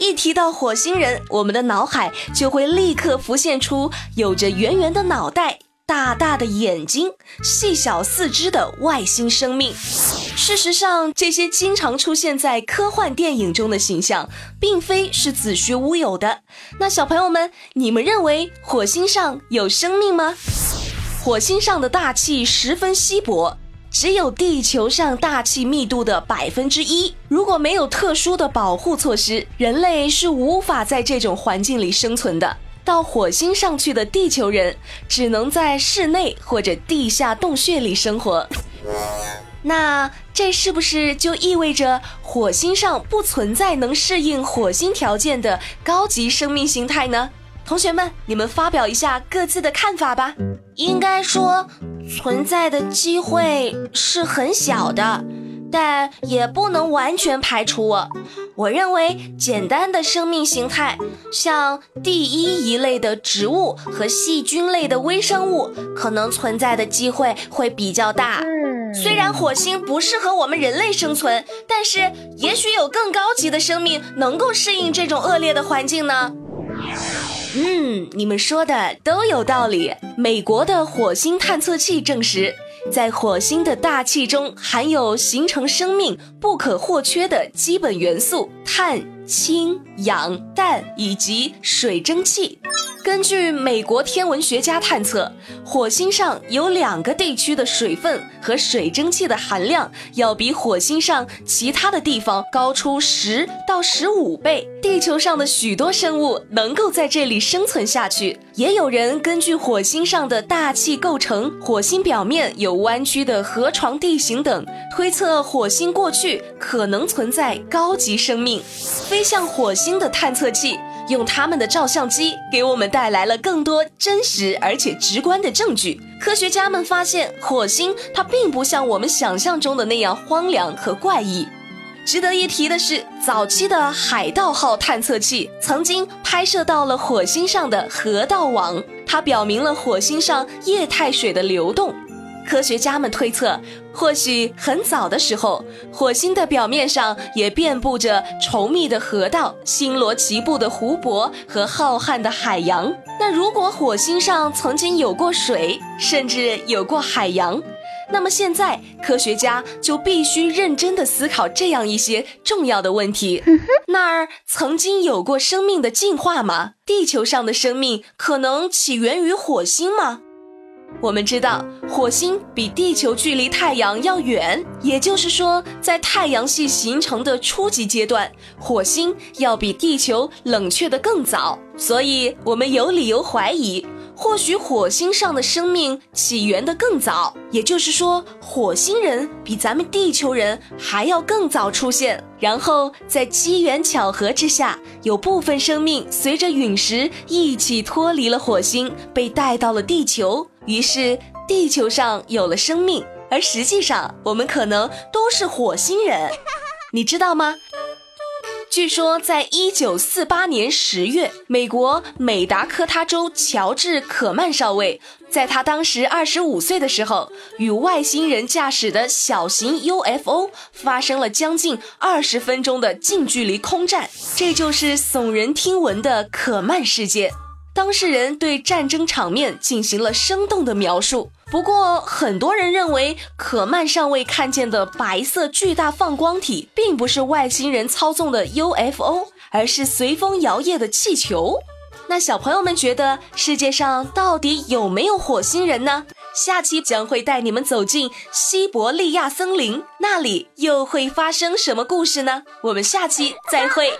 一提到火星人，我们的脑海就会立刻浮现出有着圆圆的脑袋、大大的眼睛、细小四肢的外星生命。事实上，这些经常出现在科幻电影中的形象，并非是子虚乌有的。那小朋友们，你们认为火星上有生命吗？火星上的大气十分稀薄。只有地球上大气密度的百分之一。如果没有特殊的保护措施，人类是无法在这种环境里生存的。到火星上去的地球人，只能在室内或者地下洞穴里生活。那这是不是就意味着火星上不存在能适应火星条件的高级生命形态呢？同学们，你们发表一下各自的看法吧。应该说，存在的机会是很小的，但也不能完全排除。我我认为，简单的生命形态，像第一一类的植物和细菌类的微生物，可能存在的机会会比较大。虽然火星不适合我们人类生存，但是也许有更高级的生命能够适应这种恶劣的环境呢。嗯，你们说的都有道理。美国的火星探测器证实，在火星的大气中含有形成生命不可或缺的基本元素碳、氢、氧、氮以及水蒸气。根据美国天文学家探测，火星上有两个地区的水分和水蒸气的含量要比火星上其他的地方高出十到十五倍。地球上的许多生物能够在这里生存下去。也有人根据火星上的大气构成、火星表面有弯曲的河床地形等，推测火星过去可能存在高级生命。飞向火星的探测器。用他们的照相机给我们带来了更多真实而且直观的证据。科学家们发现，火星它并不像我们想象中的那样荒凉和怪异。值得一提的是，早期的海盗号探测器曾经拍摄到了火星上的河道网，它表明了火星上液态水的流动。科学家们推测，或许很早的时候，火星的表面上也遍布着稠密的河道、星罗棋布的湖泊和浩瀚的海洋。那如果火星上曾经有过水，甚至有过海洋，那么现在科学家就必须认真的思考这样一些重要的问题：那儿曾经有过生命的进化吗？地球上的生命可能起源于火星吗？我们知道，火星比地球距离太阳要远，也就是说，在太阳系形成的初级阶段，火星要比地球冷却的更早。所以，我们有理由怀疑，或许火星上的生命起源的更早。也就是说，火星人比咱们地球人还要更早出现。然后，在机缘巧合之下，有部分生命随着陨石一起脱离了火星，被带到了地球。于是，地球上有了生命，而实际上，我们可能都是火星人，你知道吗？据说，在一九四八年十月，美国美达科他州乔治·可曼少尉，在他当时二十五岁的时候，与外星人驾驶的小型 UFO 发生了将近二十分钟的近距离空战，这就是耸人听闻的可曼事件。当事人对战争场面进行了生动的描述。不过，很多人认为可曼尚未看见的白色巨大放光体，并不是外星人操纵的 UFO，而是随风摇曳的气球。那小朋友们觉得世界上到底有没有火星人呢？下期将会带你们走进西伯利亚森林，那里又会发生什么故事呢？我们下期再会。